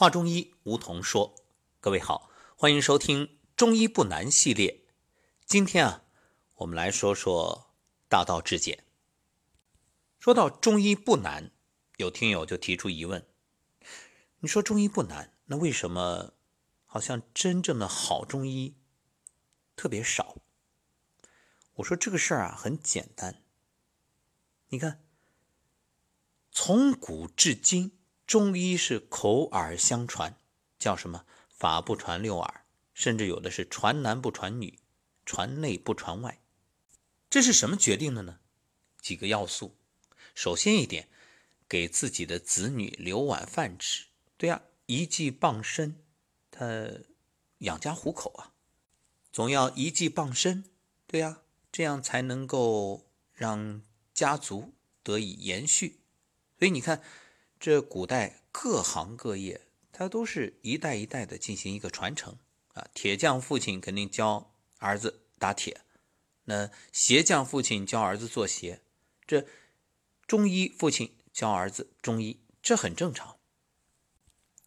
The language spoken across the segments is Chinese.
话中医，梧桐说：“各位好，欢迎收听《中医不难》系列。今天啊，我们来说说大道至简。说到中医不难，有听友就提出疑问：你说中医不难，那为什么好像真正的好中医特别少？我说这个事儿啊，很简单。你看，从古至今。”中医是口耳相传，叫什么“法不传六耳”，甚至有的是“传男不传女，传内不传外”。这是什么决定的呢？几个要素。首先一点，给自己的子女留碗饭吃。对呀，一技傍身，他养家糊口啊，总要一技傍身。对呀，这样才能够让家族得以延续。所以你看。这古代各行各业，它都是一代一代的进行一个传承啊。铁匠父亲肯定教儿子打铁，那鞋匠父亲教儿子做鞋，这中医父亲教儿子中医，这很正常。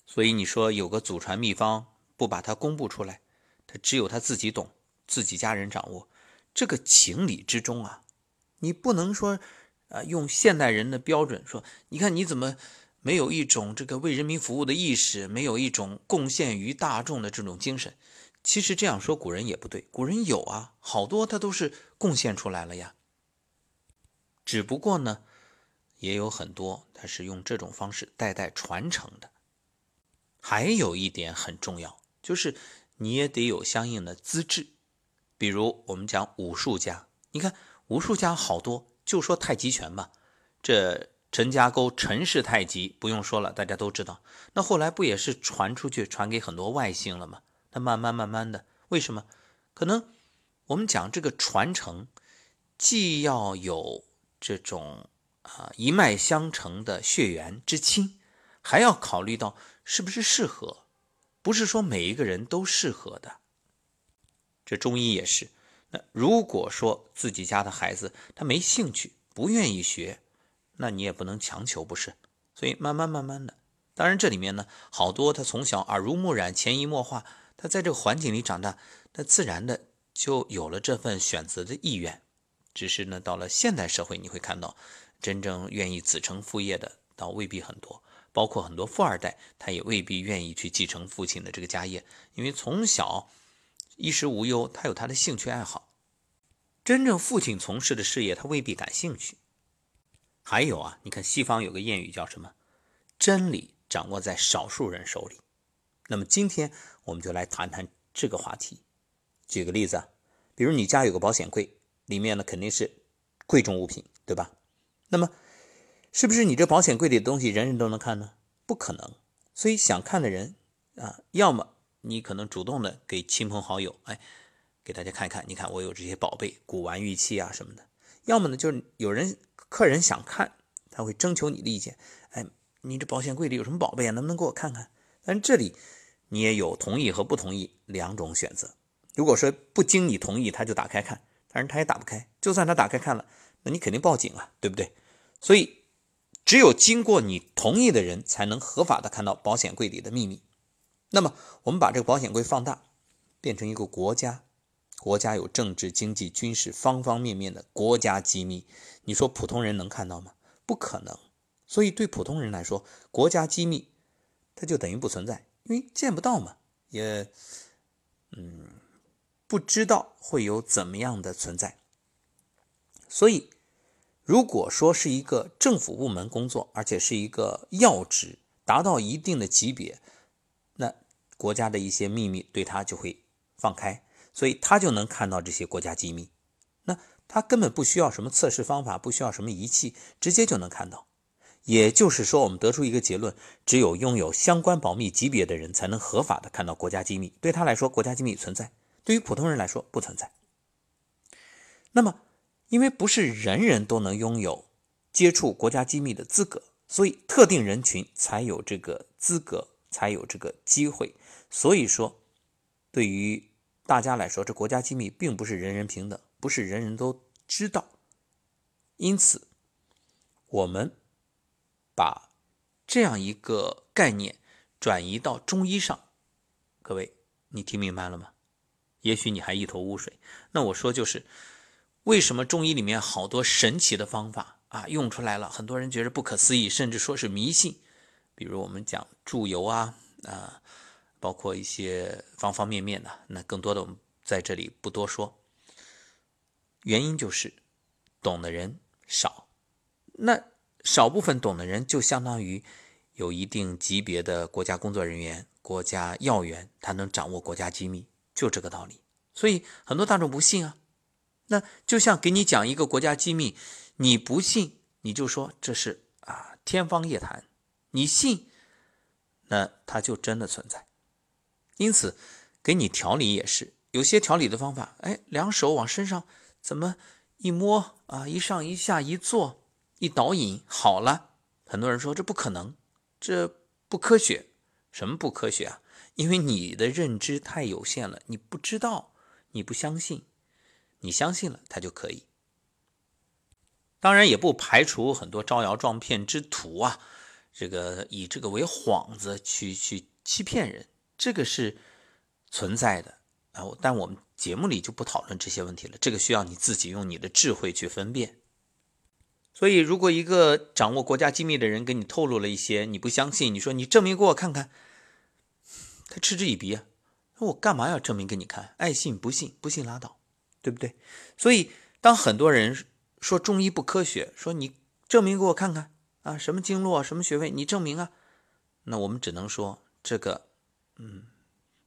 所以你说有个祖传秘方不把它公布出来，他只有他自己懂，自己家人掌握，这个情理之中啊，你不能说啊用现代人的标准说，你看你怎么。没有一种这个为人民服务的意识，没有一种贡献于大众的这种精神。其实这样说古人也不对，古人有啊，好多他都是贡献出来了呀。只不过呢，也有很多他是用这种方式代代传承的。还有一点很重要，就是你也得有相应的资质。比如我们讲武术家，你看武术家好多，就说太极拳吧，这。陈家沟陈氏太极不用说了，大家都知道。那后来不也是传出去，传给很多外姓了吗？那慢慢慢慢的，为什么？可能我们讲这个传承，既要有这种啊一脉相承的血缘之亲，还要考虑到是不是适合，不是说每一个人都适合的。这中医也是。那如果说自己家的孩子他没兴趣，不愿意学。那你也不能强求，不是？所以慢慢慢慢的，当然这里面呢，好多他从小耳濡目染、潜移默化，他在这个环境里长大，他自然的就有了这份选择的意愿。只是呢，到了现代社会，你会看到，真正愿意子承父业的倒未必很多，包括很多富二代，他也未必愿意去继承父亲的这个家业，因为从小衣食无忧，他有他的兴趣爱好，真正父亲从事的事业，他未必感兴趣。还有啊，你看西方有个谚语叫什么？真理掌握在少数人手里。那么今天我们就来谈谈这个话题。举个例子，比如你家有个保险柜，里面呢肯定是贵重物品，对吧？那么是不是你这保险柜里的东西人人都能看呢？不可能。所以想看的人啊，要么你可能主动的给亲朋好友，哎，给大家看一看，你看我有这些宝贝，古玩玉器啊什么的。要么呢，就是有人。客人想看，他会征求你的意见。哎，你这保险柜里有什么宝贝啊？能不能给我看看？但这里你也有同意和不同意两种选择。如果说不经你同意，他就打开看，但是他也打不开。就算他打开看了，那你肯定报警啊，对不对？所以，只有经过你同意的人，才能合法的看到保险柜里的秘密。那么，我们把这个保险柜放大，变成一个国家。国家有政治、经济、军事方方面面的国家机密，你说普通人能看到吗？不可能。所以对普通人来说，国家机密它就等于不存在，因为见不到嘛，也嗯不知道会有怎么样的存在。所以，如果说是一个政府部门工作，而且是一个要职，达到一定的级别，那国家的一些秘密对他就会放开。所以他就能看到这些国家机密，那他根本不需要什么测试方法，不需要什么仪器，直接就能看到。也就是说，我们得出一个结论：只有拥有相关保密级别的人，才能合法的看到国家机密。对他来说，国家机密存在；对于普通人来说，不存在。那么，因为不是人人都能拥有接触国家机密的资格，所以特定人群才有这个资格，才有这个机会。所以说，对于大家来说，这国家机密并不是人人平等，不是人人都知道。因此，我们把这样一个概念转移到中医上。各位，你听明白了吗？也许你还一头雾水。那我说就是，为什么中医里面好多神奇的方法啊用出来了，很多人觉得不可思议，甚至说是迷信。比如我们讲注油啊啊，包括一些方方面面的。那更多的我们在这里不多说。原因就是懂的人少，那少部分懂的人就相当于有一定级别的国家工作人员。国家要员，他能掌握国家机密，就这个道理。所以很多大众不信啊。那就像给你讲一个国家机密，你不信，你就说这是啊天方夜谭；你信，那它就真的存在。因此，给你调理也是有些调理的方法。哎，两手往身上怎么一摸啊，一上一下一坐一导引好了。很多人说这不可能，这不科学。什么不科学啊？因为你的认知太有限了，你不知道，你不相信，你相信了，它就可以。当然，也不排除很多招摇撞骗之徒啊，这个以这个为幌子去去欺骗人，这个是存在的啊。但我们节目里就不讨论这些问题了，这个需要你自己用你的智慧去分辨。所以，如果一个掌握国家机密的人给你透露了一些你不相信，你说你证明给我看看，他嗤之以鼻啊！那我干嘛要证明给你看？爱信不信，不信拉倒，对不对？所以，当很多人说中医不科学，说你证明给我看看啊，什么经络，什么穴位，你证明啊，那我们只能说这个，嗯，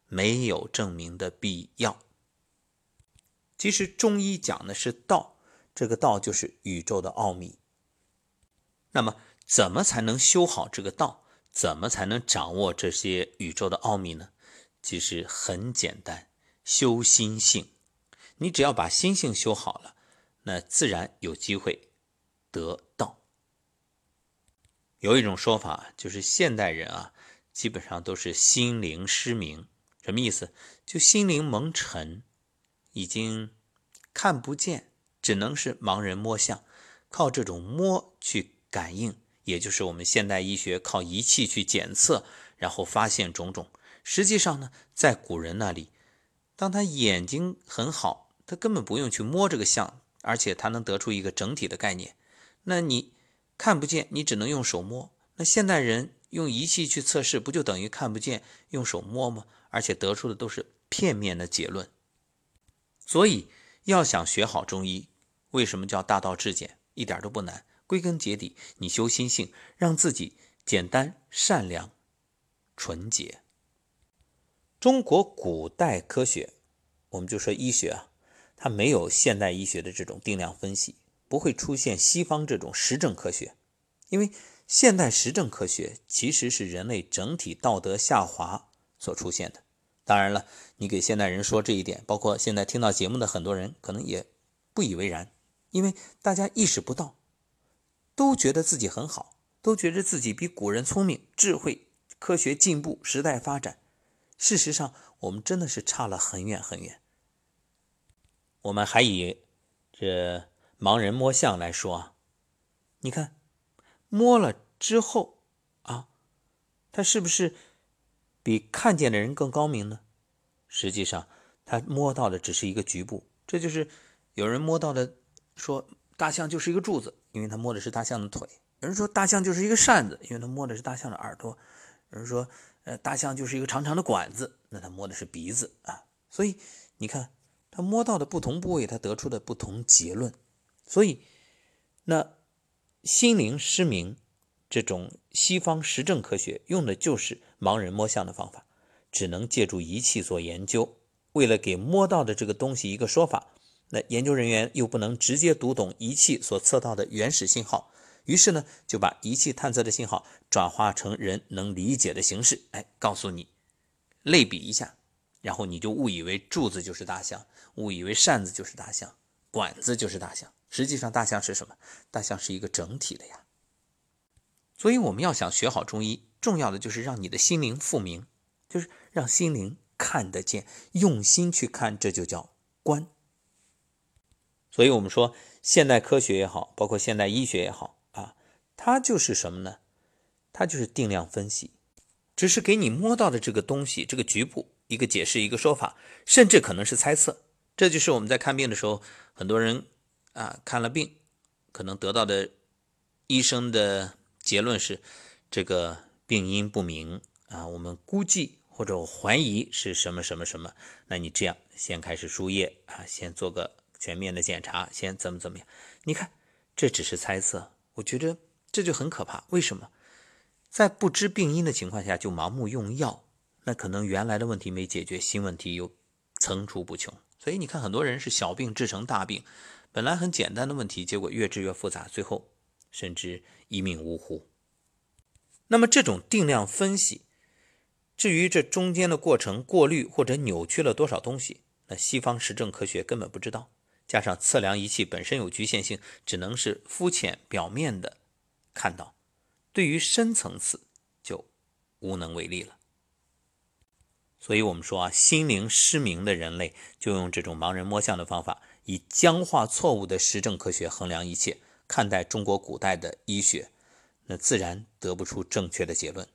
没有证明的必要。其实中医讲的是道。这个道就是宇宙的奥秘。那么，怎么才能修好这个道？怎么才能掌握这些宇宙的奥秘呢？其实很简单，修心性。你只要把心性修好了，那自然有机会得道。有一种说法，就是现代人啊，基本上都是心灵失明。什么意思？就心灵蒙尘，已经看不见。只能是盲人摸象，靠这种摸去感应，也就是我们现代医学靠仪器去检测，然后发现种种。实际上呢，在古人那里，当他眼睛很好，他根本不用去摸这个象，而且他能得出一个整体的概念。那你看不见，你只能用手摸。那现代人用仪器去测试，不就等于看不见，用手摸吗？而且得出的都是片面的结论。所以要想学好中医。为什么叫大道至简？一点都不难。归根结底，你修心性，让自己简单、善良、纯洁。中国古代科学，我们就说医学啊，它没有现代医学的这种定量分析，不会出现西方这种实证科学。因为现代实证科学其实是人类整体道德下滑所出现的。当然了，你给现代人说这一点，包括现在听到节目的很多人，可能也不以为然。因为大家意识不到，都觉得自己很好，都觉得自己比古人聪明、智慧、科学进步、时代发展。事实上，我们真的是差了很远很远。我们还以这盲人摸象来说啊，你看摸了之后啊，他是不是比看见的人更高明呢？实际上，他摸到的只是一个局部。这就是有人摸到的。说大象就是一个柱子，因为他摸的是大象的腿；有人说大象就是一个扇子，因为他摸的是大象的耳朵；有人说，呃，大象就是一个长长的管子，那他摸的是鼻子啊。所以你看，他摸到的不同部位，他得出的不同结论。所以，那心灵失明这种西方实证科学用的就是盲人摸象的方法，只能借助仪器做研究，为了给摸到的这个东西一个说法。那研究人员又不能直接读懂仪器所测到的原始信号，于是呢，就把仪器探测的信号转化成人能理解的形式，哎，告诉你，类比一下，然后你就误以为柱子就是大象，误以为扇子就是大象，管子就是大象。实际上，大象是什么？大象是一个整体的呀。所以，我们要想学好中医，重要的就是让你的心灵复明，就是让心灵看得见，用心去看，这就叫观。所以，我们说现代科学也好，包括现代医学也好啊，它就是什么呢？它就是定量分析，只是给你摸到的这个东西，这个局部一个解释，一个说法，甚至可能是猜测。这就是我们在看病的时候，很多人啊看了病，可能得到的医生的结论是这个病因不明啊，我们估计或者怀疑是什么什么什么。那你这样先开始输液啊，先做个全面的检查，先怎么怎么样？你看，这只是猜测，我觉得这就很可怕。为什么？在不知病因的情况下就盲目用药，那可能原来的问题没解决，新问题又层出不穷。所以你看，很多人是小病治成大病，本来很简单的问题，结果越治越复杂，最后甚至一命呜呼。那么这种定量分析，至于这中间的过程过滤或者扭曲了多少东西，那西方实证科学根本不知道。加上测量仪器本身有局限性，只能是肤浅表面的看到。对于深层次就无能为力了，所以我们说啊，心灵失明的人类就用这种盲人摸象的方法，以僵化错误的实证科学衡量一切，看待中国古代的医学，那自然得不出正确的结论。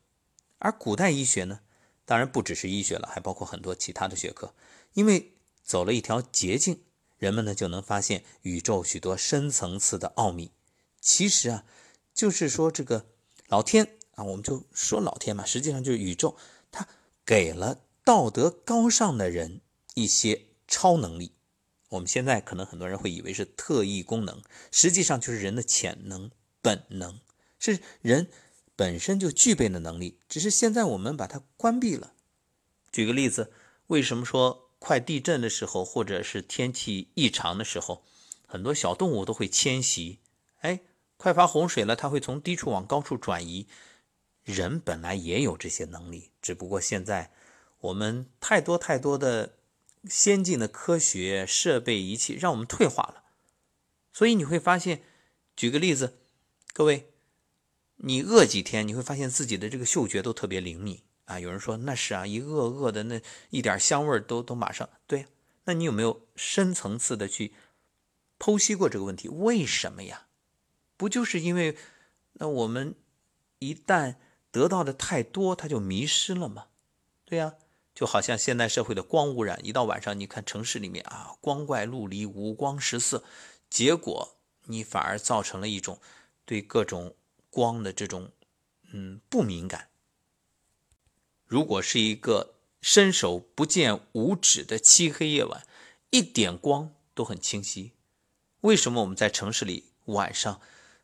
而古代医学呢，当然不只是医学了，还包括很多其他的学科，因为走了一条捷径，人们呢就能发现宇宙许多深层次的奥秘。其实啊，就是说这个。老天啊，我们就说老天嘛，实际上就是宇宙，它给了道德高尚的人一些超能力。我们现在可能很多人会以为是特异功能，实际上就是人的潜能、本能，是人本身就具备的能力，只是现在我们把它关闭了。举个例子，为什么说快地震的时候，或者是天气异常的时候，很多小动物都会迁徙？哎。快发洪水了，它会从低处往高处转移。人本来也有这些能力，只不过现在我们太多太多的先进的科学设备仪器让我们退化了。所以你会发现，举个例子，各位，你饿几天，你会发现自己的这个嗅觉都特别灵敏啊。有人说那是啊，一饿饿的那一点香味都都马上对。那你有没有深层次的去剖析过这个问题？为什么呀？不就是因为，那我们一旦得到的太多，它就迷失了吗？对呀，就好像现代社会的光污染，一到晚上，你看城市里面啊，光怪陆离，五光十色，结果你反而造成了一种对各种光的这种嗯不敏感。如果是一个伸手不见五指的漆黑夜晚，一点光都很清晰。为什么我们在城市里晚上？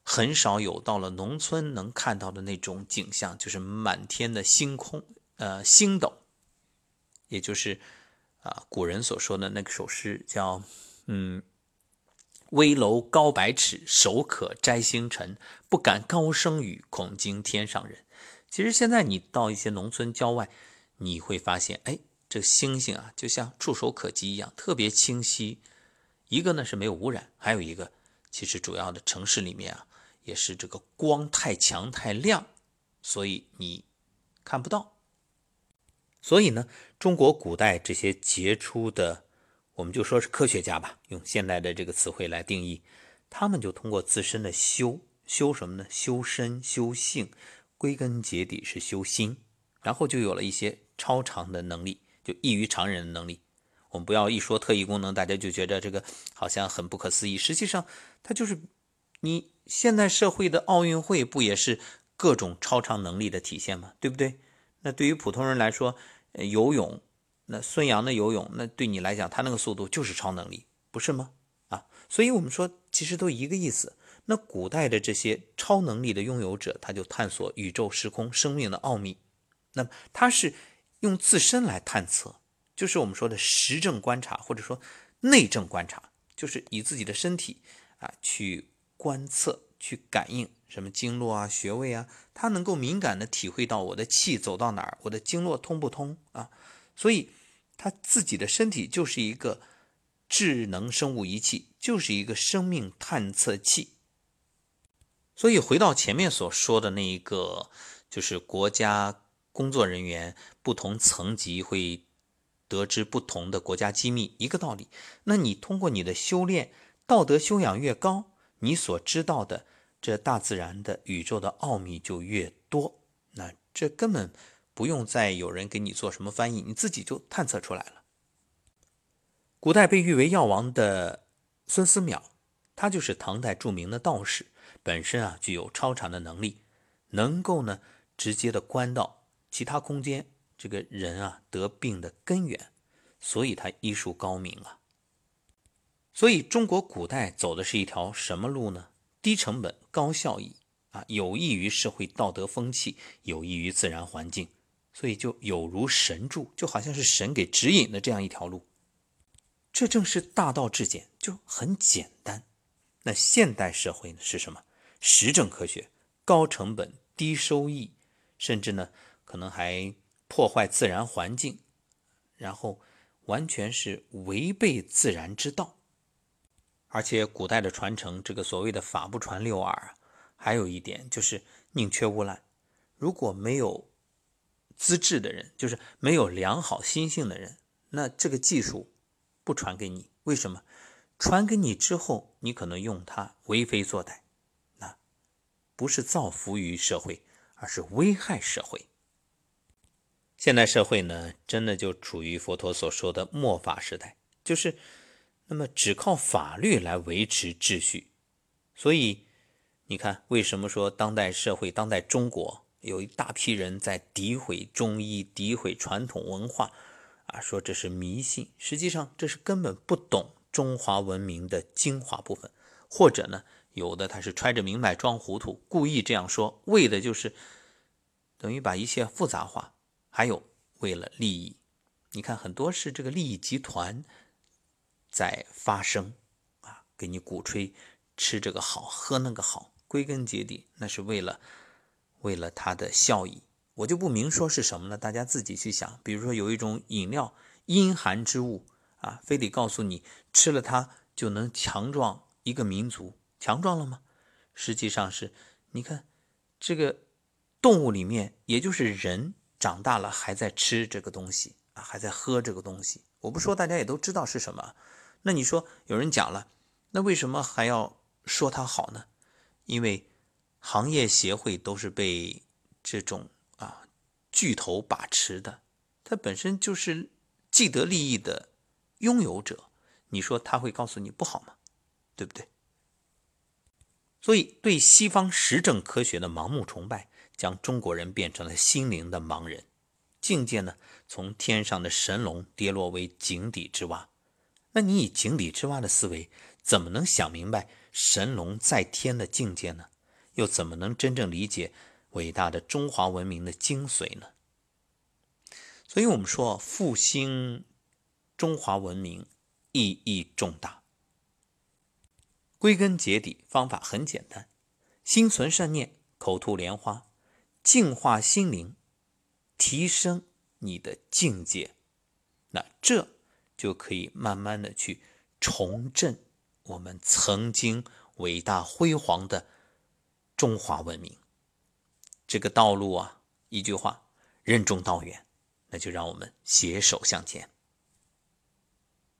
很少有到了农村能看到的那种景象，就是满天的星空，呃，星斗，也就是啊，古人所说的那个首诗叫“嗯，危楼高百尺，手可摘星辰，不敢高声语，恐惊天上人。”其实现在你到一些农村郊外，你会发现，哎，这星星啊，就像触手可及一样，特别清晰。一个呢是没有污染，还有一个，其实主要的城市里面啊。也是这个光太强太亮，所以你看不到。所以呢，中国古代这些杰出的，我们就说是科学家吧，用现代的这个词汇来定义，他们就通过自身的修修什么呢？修身修性，归根结底是修心，然后就有了一些超常的能力，就异于常人的能力。我们不要一说特异功能，大家就觉得这个好像很不可思议。实际上，它就是你。现代社会的奥运会不也是各种超常能力的体现吗？对不对？那对于普通人来说，游泳，那孙杨的游泳，那对你来讲，他那个速度就是超能力，不是吗？啊，所以我们说，其实都一个意思。那古代的这些超能力的拥有者，他就探索宇宙时空生命的奥秘。那么他是用自身来探测，就是我们说的实证观察，或者说内证观察，就是以自己的身体啊去。观测去感应什么经络啊、穴位啊，他能够敏感的体会到我的气走到哪儿，我的经络通不通啊？所以他自己的身体就是一个智能生物仪器，就是一个生命探测器。所以回到前面所说的那一个，就是国家工作人员不同层级会得知不同的国家机密，一个道理。那你通过你的修炼，道德修养越高。你所知道的这大自然的宇宙的奥秘就越多，那这根本不用再有人给你做什么翻译，你自己就探测出来了。古代被誉为药王的孙思邈，他就是唐代著名的道士，本身啊具有超常的能力，能够呢直接的观到其他空间这个人啊得病的根源，所以他医术高明啊。所以中国古代走的是一条什么路呢？低成本高效益啊，有益于社会道德风气，有益于自然环境，所以就有如神助，就好像是神给指引的这样一条路。这正是大道至简，就很简单。那现代社会呢是什么？实证科学，高成本低收益，甚至呢可能还破坏自然环境，然后完全是违背自然之道。而且古代的传承，这个所谓的法不传六耳，还有一点就是宁缺毋滥。如果没有资质的人，就是没有良好心性的人，那这个技术。不传给你，为什么？传给你之后，你可能用它为非作歹，那不是造福于社会，而是危害社会。现代社会呢，真的就处于佛陀所说的末法时代，就是那么只靠法律来维持秩序。所以你看，为什么说当代社会、当代中国有一大批人在诋毁中医、诋毁传统文化？啊，说这是迷信，实际上这是根本不懂中华文明的精华部分，或者呢，有的他是揣着明白装糊涂，故意这样说，为的就是等于把一切复杂化，还有为了利益。你看，很多是这个利益集团在发声啊，给你鼓吹吃这个好，喝那个好，归根结底那是为了为了他的效益。我就不明说是什么了，大家自己去想。比如说有一种饮料，阴寒之物啊，非得告诉你吃了它就能强壮一个民族，强壮了吗？实际上是，你看这个动物里面，也就是人长大了还在吃这个东西啊，还在喝这个东西。我不说，大家也都知道是什么。那你说有人讲了，那为什么还要说它好呢？因为行业协会都是被这种啊。巨头把持的，他本身就是既得利益的拥有者，你说他会告诉你不好吗？对不对？所以对西方实证科学的盲目崇拜，将中国人变成了心灵的盲人，境界呢，从天上的神龙跌落为井底之蛙。那你以井底之蛙的思维，怎么能想明白神龙在天的境界呢？又怎么能真正理解？伟大的中华文明的精髓呢？所以，我们说复兴中华文明意义重大。归根结底，方法很简单：心存善念，口吐莲花，净化心灵，提升你的境界。那这就可以慢慢的去重振我们曾经伟大辉煌的中华文明。这个道路啊，一句话，任重道远，那就让我们携手向前。